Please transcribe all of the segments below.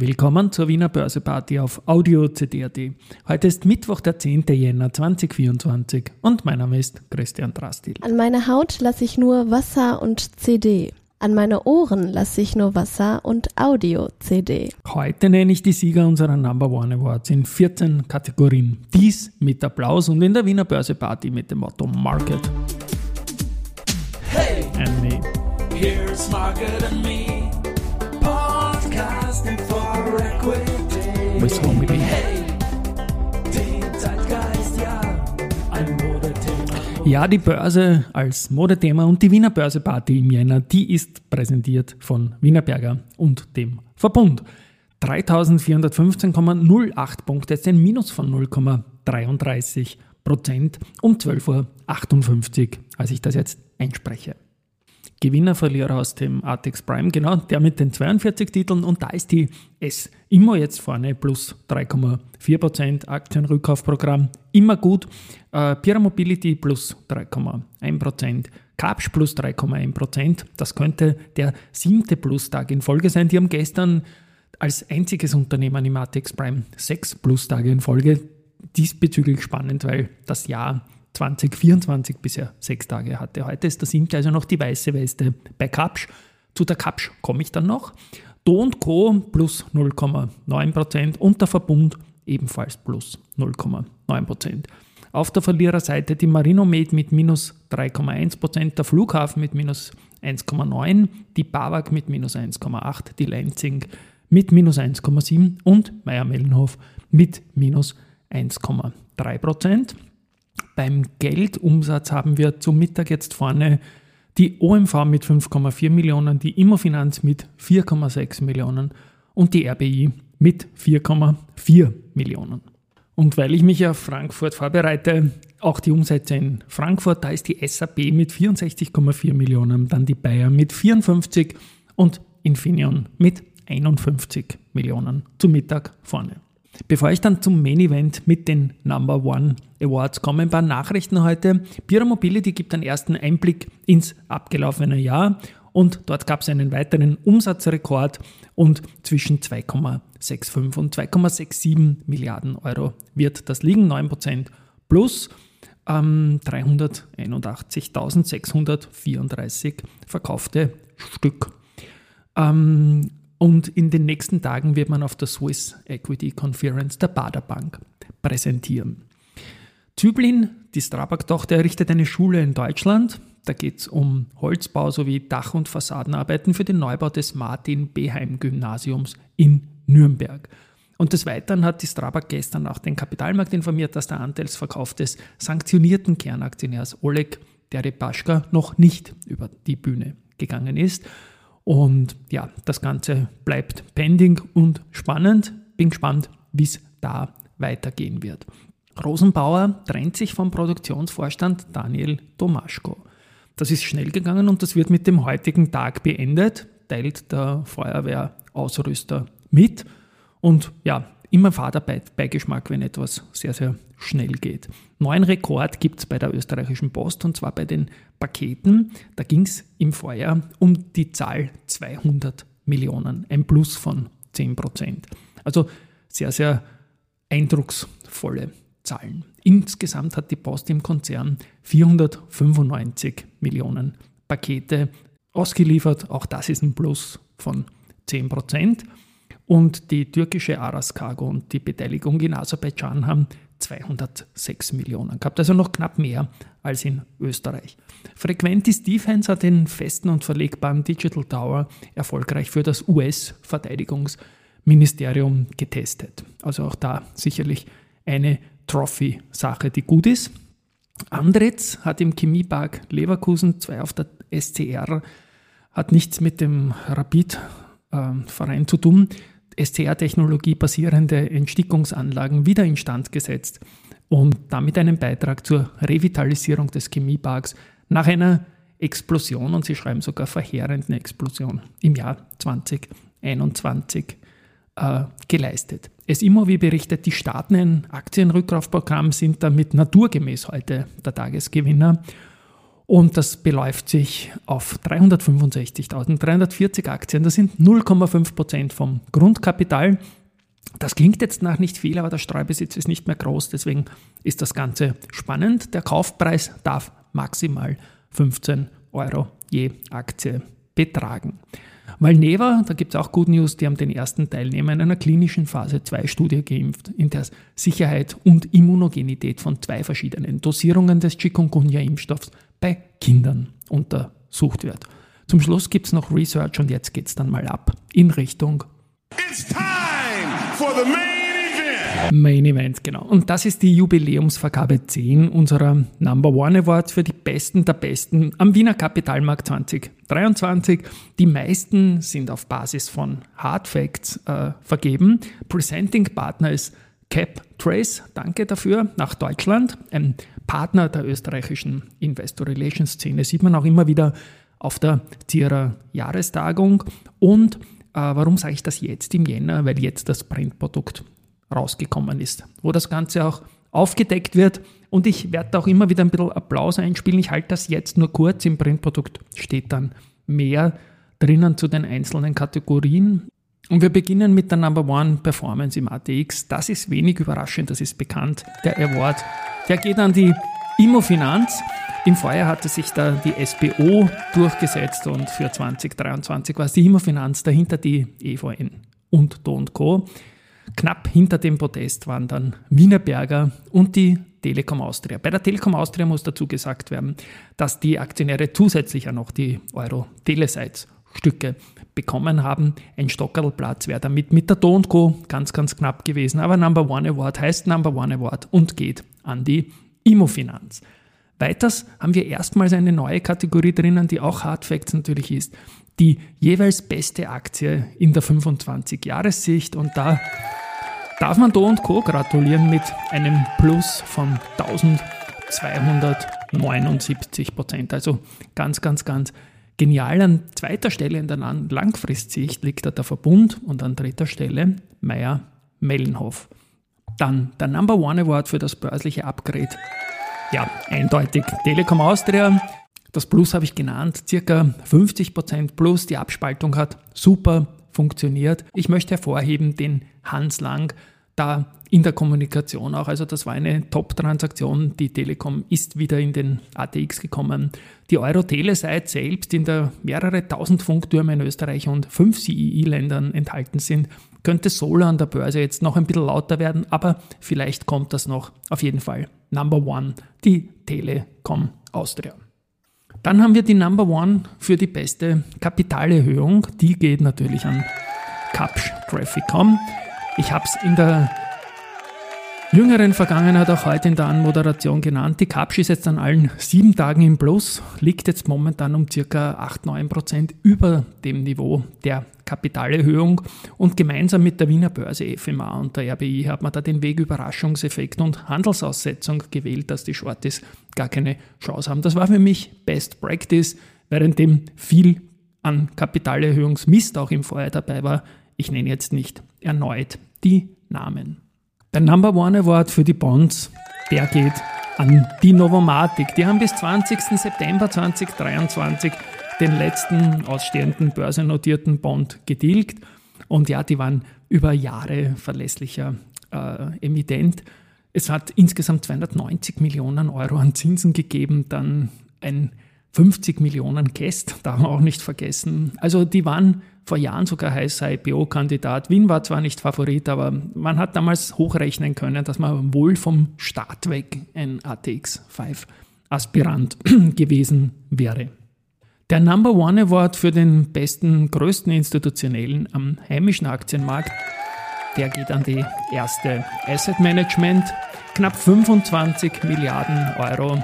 Willkommen zur Wiener Börseparty auf Audio CD.at. Heute ist Mittwoch, der 10. Jänner 2024 und mein Name ist Christian Drastil. An meine Haut lasse ich nur Wasser und CD. An meine Ohren lasse ich nur Wasser und Audio-CD. Heute nenne ich die Sieger unserer Number One Awards in 14 Kategorien. Dies mit Applaus und in der Wiener Börseparty mit dem Motto Market. Hey, And me. here's Margaret and me, Ja, die Börse als Modethema und die Wiener Börseparty im Jänner, die ist präsentiert von Wienerberger und dem Verbund. 3415,08 Punkte, jetzt ein Minus von 0,33 Prozent um 12.58 Uhr, als ich das jetzt einspreche. Gewinner, Verlierer aus dem Artex Prime, genau, der mit den 42 Titeln und da ist die S immer jetzt vorne plus 3,4%, Aktienrückkaufprogramm immer gut, äh, Pira Mobility plus 3,1%, Capsch plus 3,1%, das könnte der siebte Plus-Tag in Folge sein. Die haben gestern als einziges Unternehmen im Artex Prime sechs Plus-Tage in Folge. Diesbezüglich spannend, weil das Jahr 2024 bisher sechs Tage hatte. Heute ist der siebte, also noch die weiße Weste bei Kapsch. Zu der Kapsch komme ich dann noch. Do und Co. plus 0,9% und der Verbund ebenfalls plus 0,9%. Auf der Verliererseite die Marinomed mit minus 3,1%, der Flughafen mit minus 1,9%, die BAWAG mit minus 1,8%, die Lenzing mit minus 1,7% und Meier-Mellenhof mit minus 1,3%. Beim Geldumsatz haben wir zum Mittag jetzt vorne die OMV mit 5,4 Millionen, die Immofinanz mit 4,6 Millionen und die RBI mit 4,4 Millionen. Und weil ich mich auf Frankfurt vorbereite, auch die Umsätze in Frankfurt, da ist die SAP mit 64,4 Millionen, dann die Bayer mit 54 und Infineon mit 51 Millionen zum Mittag vorne. Bevor ich dann zum Main Event mit den Number One Awards komme, ein paar Nachrichten heute. Pira Mobility gibt einen ersten Einblick ins abgelaufene Jahr und dort gab es einen weiteren Umsatzrekord und zwischen 2,65 und 2,67 Milliarden Euro wird das liegen, 9% plus. Ähm, 381.634 verkaufte Stück. Ähm, und in den nächsten Tagen wird man auf der Swiss Equity Conference der Bader Bank präsentieren. Züblin, die Strabag-Tochter, errichtet eine Schule in Deutschland. Da geht es um Holzbau sowie Dach- und Fassadenarbeiten für den Neubau des Martin-Beheim-Gymnasiums in Nürnberg. Und des Weiteren hat die Strabag gestern auch den Kapitalmarkt informiert, dass der Anteilsverkauf des sanktionierten Kernaktionärs Oleg Deripaschka noch nicht über die Bühne gegangen ist. Und ja, das Ganze bleibt pending und spannend. Bin gespannt, wie es da weitergehen wird. Rosenbauer trennt sich vom Produktionsvorstand Daniel Tomaschko. Das ist schnell gegangen und das wird mit dem heutigen Tag beendet, teilt der Feuerwehrausrüster mit. Und ja, immer Vaterbeigeschmack, wenn etwas sehr, sehr schnell geht. Neuen Rekord gibt es bei der österreichischen Post und zwar bei den Paketen. Da ging es im Vorjahr um die Zahl 200 Millionen, ein Plus von 10 Prozent. Also sehr, sehr eindrucksvolle Zahlen. Insgesamt hat die Post im Konzern 495 Millionen Pakete ausgeliefert. Auch das ist ein Plus von 10 Prozent. Und die türkische Aras Cargo und die Beteiligung in Aserbaidschan haben 206 Millionen gehabt, also noch knapp mehr als in Österreich. Frequentis Defense hat den festen und verlegbaren Digital Tower erfolgreich für das US-Verteidigungsministerium getestet. Also auch da sicherlich eine Trophy-Sache, die gut ist. Andretz hat im Chemiepark Leverkusen zwei auf der SCR, hat nichts mit dem Rapid-Verein zu tun. SCR-Technologie basierende Entstickungsanlagen wieder instand gesetzt und damit einen Beitrag zur Revitalisierung des Chemieparks nach einer Explosion, und sie schreiben sogar verheerenden Explosion im Jahr 2021 äh, geleistet. Es immer wie berichtet, die Staaten ein Aktienrückkaufprogramm sind damit naturgemäß heute der Tagesgewinner. Und das beläuft sich auf 365.340 Aktien. Das sind 0,5 Prozent vom Grundkapital. Das klingt jetzt nach nicht viel, aber der Streubesitz ist nicht mehr groß, deswegen ist das Ganze spannend. Der Kaufpreis darf maximal 15 Euro je Aktie betragen. Valneva, da gibt es auch Good News, die haben den ersten Teilnehmer in einer klinischen Phase 2 Studie geimpft, in der Sicherheit und Immunogenität von zwei verschiedenen Dosierungen des Chikungunya-Impfstoffs bei Kindern untersucht wird. Zum Schluss gibt es noch Research und jetzt geht es dann mal ab in Richtung It's time for the main event. Main Event, genau. Und das ist die Jubiläumsvergabe 10 unserer Number One Awards für die Besten der Besten am Wiener Kapitalmarkt 2023. Die meisten sind auf Basis von Hard Facts äh, vergeben. Presenting Partner ist Cap Trace, danke dafür, nach Deutschland. Ein Partner der österreichischen Investor Relations Szene sieht man auch immer wieder auf der Zierer Jahrestagung. Und äh, warum sage ich das jetzt im Jänner? Weil jetzt das Printprodukt rausgekommen ist, wo das Ganze auch aufgedeckt wird. Und ich werde auch immer wieder ein bisschen Applaus einspielen. Ich halte das jetzt nur kurz. Im Printprodukt steht dann mehr drinnen zu den einzelnen Kategorien. Und wir beginnen mit der Number One Performance im ATX. Das ist wenig überraschend, das ist bekannt. Der Award, der geht an die Immofinanz. Im Vorjahr hatte sich da die SBO durchgesetzt und für 2023 war es die Immofinanz, dahinter die EVN und Do Co. Knapp hinter dem Podest waren dann Wienerberger und die Telekom Austria. Bei der Telekom Austria muss dazu gesagt werden, dass die Aktionäre zusätzlich ja noch die Euro Telesites Stücke bekommen haben. Ein Stockerlplatz wäre damit mit der Do Co. ganz, ganz knapp gewesen. Aber Number One Award heißt Number One Award und geht an die Immofinanz. Weiters haben wir erstmals eine neue Kategorie drinnen, die auch Hard Facts natürlich ist. Die jeweils beste Aktie in der 25-Jahressicht. Und da darf man Do Co. gratulieren mit einem Plus von 1279 Prozent. Also ganz, ganz, ganz genial. An zweiter Stelle in der Langfristsicht liegt da der Verbund und an dritter Stelle Meyer Mellenhof. Dann der Number One Award für das börsliche Upgrade. Ja, eindeutig Telekom Austria. Das Plus habe ich genannt, circa 50% plus. Die Abspaltung hat super funktioniert. Ich möchte hervorheben den Hans Lang, da in der Kommunikation auch. Also das war eine Top-Transaktion. Die Telekom ist wieder in den ATX gekommen. Die Euro-Tele-Seite selbst, in der mehrere tausend Funktürme in Österreich und fünf CEE-Ländern enthalten sind, könnte Solo an der Börse jetzt noch ein bisschen lauter werden, aber vielleicht kommt das noch. Auf jeden Fall Number One, die Telekom Austria. Dann haben wir die Number One für die beste Kapitalerhöhung. Die geht natürlich an Capsch Trafficom. Ich habe es in der jüngeren Vergangenheit auch heute in der Anmoderation genannt. Die Capsch ist jetzt an allen sieben Tagen im Plus, liegt jetzt momentan um circa 8-9% über dem Niveau der Kapitalerhöhung und gemeinsam mit der Wiener Börse FMA und der RBI hat man da den Weg Überraschungseffekt und Handelsaussetzung gewählt, dass die Shorties gar keine Chance haben. Das war für mich Best Practice, währenddem viel an Kapitalerhöhungsmist auch im Vorjahr dabei war. Ich nenne jetzt nicht erneut die Namen. Der Number One Award für die Bonds, der geht an die Novomatic. Die haben bis 20. September 2023 den letzten ausstehenden börsennotierten Bond getilgt. Und ja, die waren über Jahre verlässlicher äh, Emittent. Es hat insgesamt 290 Millionen Euro an Zinsen gegeben, dann ein 50 Millionen Guest, darf man auch nicht vergessen. Also die waren vor Jahren sogar heißer IPO-Kandidat. Wien war zwar nicht Favorit, aber man hat damals hochrechnen können, dass man wohl vom Start weg ein ATX 5 Aspirant gewesen wäre. Der Number One Award für den besten, größten Institutionellen am heimischen Aktienmarkt, der geht an die erste Asset Management. Knapp 25 Milliarden Euro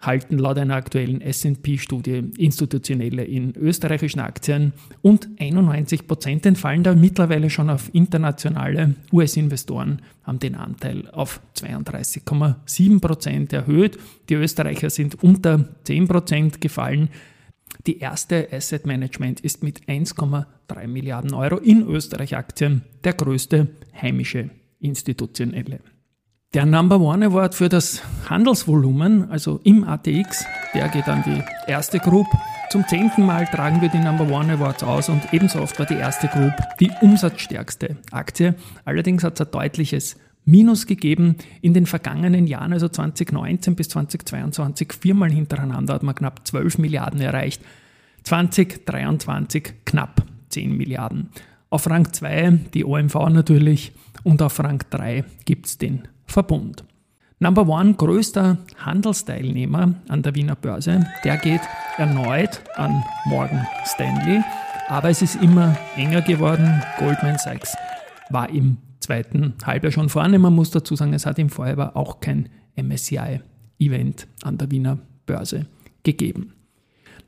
halten laut einer aktuellen SP-Studie Institutionelle in österreichischen Aktien und 91 Prozent entfallen da mittlerweile schon auf internationale US-Investoren, haben den Anteil auf 32,7 Prozent erhöht. Die Österreicher sind unter 10 Prozent gefallen. Die erste Asset Management ist mit 1,3 Milliarden Euro in Österreich Aktien der größte heimische institutionelle. Der Number One Award für das Handelsvolumen, also im ATX, der geht an die erste Group. Zum zehnten Mal tragen wir die Number One Awards aus und ebenso oft war die erste Group die umsatzstärkste Aktie. Allerdings hat es ein deutliches Minus gegeben in den vergangenen Jahren, also 2019 bis 2022, viermal hintereinander hat man knapp 12 Milliarden erreicht. 2023 knapp 10 Milliarden. Auf Rang 2 die OMV natürlich und auf Rang 3 gibt es den Verbund. Number One, größter Handelsteilnehmer an der Wiener Börse, der geht erneut an Morgan Stanley, aber es ist immer enger geworden. Goldman Sachs war im zweiten Halbjahr schon vorne. Man muss dazu sagen, es hat im Vorjahr auch kein MSCI-Event an der Wiener Börse gegeben.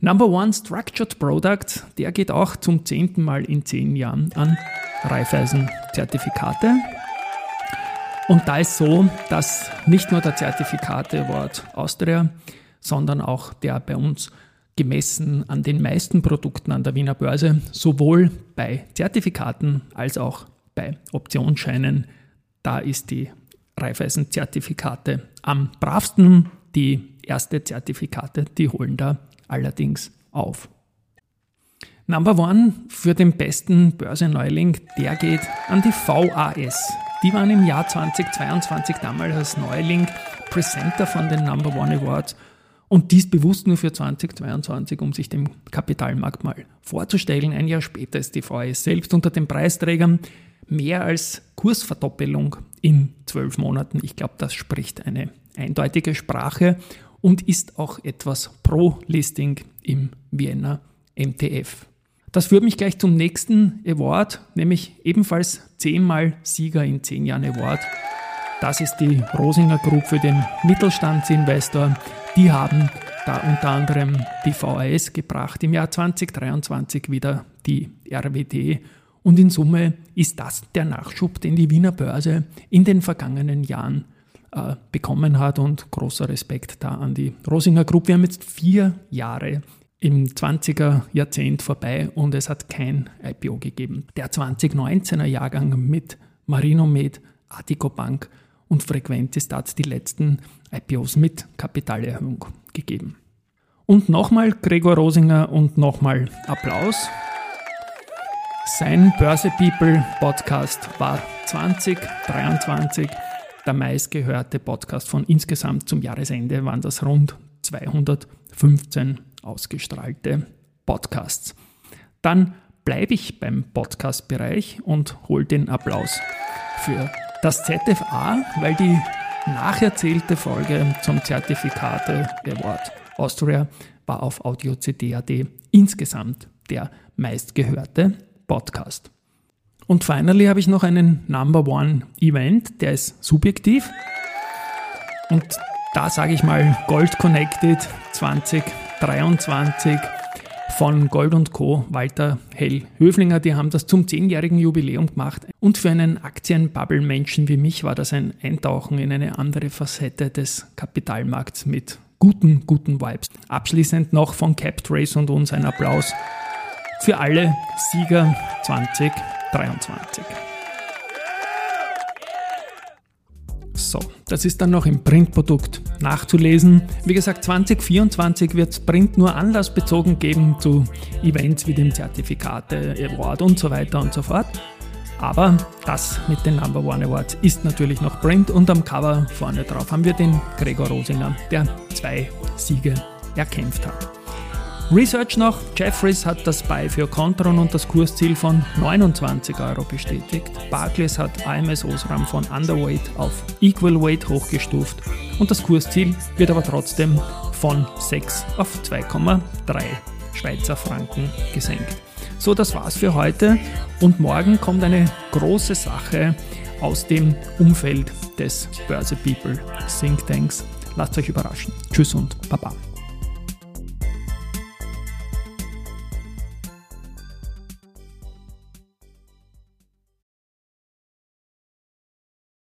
Number One Structured Product, der geht auch zum zehnten Mal in zehn Jahren an Raiffeisen-Zertifikate. Und da ist so, dass nicht nur der Zertifikate Award Austria, sondern auch der bei uns gemessen an den meisten Produkten an der Wiener Börse sowohl bei Zertifikaten als auch bei Optionsscheinen. Da ist die Raiffeisen-Zertifikate am bravsten. Die erste Zertifikate, die holen da allerdings auf. Number One für den besten Börsenneuling, der geht an die VAS. Die waren im Jahr 2022 damals als Neuling Presenter von den Number One Awards und dies bewusst nur für 2022, um sich dem Kapitalmarkt mal vorzustellen. Ein Jahr später ist die VAS selbst unter den Preisträgern mehr als Kursverdoppelung in zwölf Monaten. Ich glaube, das spricht eine eindeutige Sprache und ist auch etwas pro Listing im Vienna MTF. Das führt mich gleich zum nächsten Award, nämlich ebenfalls zehnmal Sieger in zehn Jahren Award. Das ist die Rosinger Group für den Mittelstandsinvestor. Die haben da unter anderem die VAS gebracht, im Jahr 2023 wieder die RWD und in Summe ist das der Nachschub, den die Wiener Börse in den vergangenen Jahren äh, bekommen hat. Und großer Respekt da an die Rosinger Group. Wir haben jetzt vier Jahre im 20er Jahrzehnt vorbei und es hat kein IPO gegeben. Der 2019er Jahrgang mit Marinomed, Artico Bank und Frequentis hat die letzten IPOs mit Kapitalerhöhung gegeben. Und nochmal Gregor Rosinger und nochmal Applaus. Sein Börse People Podcast war 2023 der meistgehörte Podcast von insgesamt zum Jahresende waren das rund 215 ausgestrahlte Podcasts. Dann bleibe ich beim Podcast-Bereich und hole den Applaus für das ZFA, weil die nacherzählte Folge zum Zertifikate Award Austria war auf Audio CD.at insgesamt der meistgehörte Podcast. Und finally habe ich noch einen Number One Event, der ist subjektiv. Und da sage ich mal Gold Connected 2023 von Gold Co. Walter Hell Höflinger. Die haben das zum 10-jährigen Jubiläum gemacht. Und für einen Aktienbubble-Menschen wie mich war das ein Eintauchen in eine andere Facette des Kapitalmarkts mit guten, guten Vibes. Abschließend noch von Captrace und uns ein Applaus für alle Sieger 2023. So, das ist dann noch im Printprodukt nachzulesen. Wie gesagt, 2024 wird es Print nur anlassbezogen geben zu Events wie dem Zertifikate Award und so weiter und so fort. Aber das mit den Number One Awards ist natürlich noch Print und am Cover vorne drauf haben wir den Gregor Rosinger, der zwei Siege erkämpft hat. Research noch, Jeffries hat das Buy für Contron und das Kursziel von 29 Euro bestätigt. Barclays hat AMS Osram von Underweight auf Equal Weight hochgestuft und das Kursziel wird aber trotzdem von 6 auf 2,3 Schweizer Franken gesenkt. So, das war's für heute und morgen kommt eine große Sache aus dem Umfeld des Börse People Think Tanks. Lasst euch überraschen. Tschüss und Baba.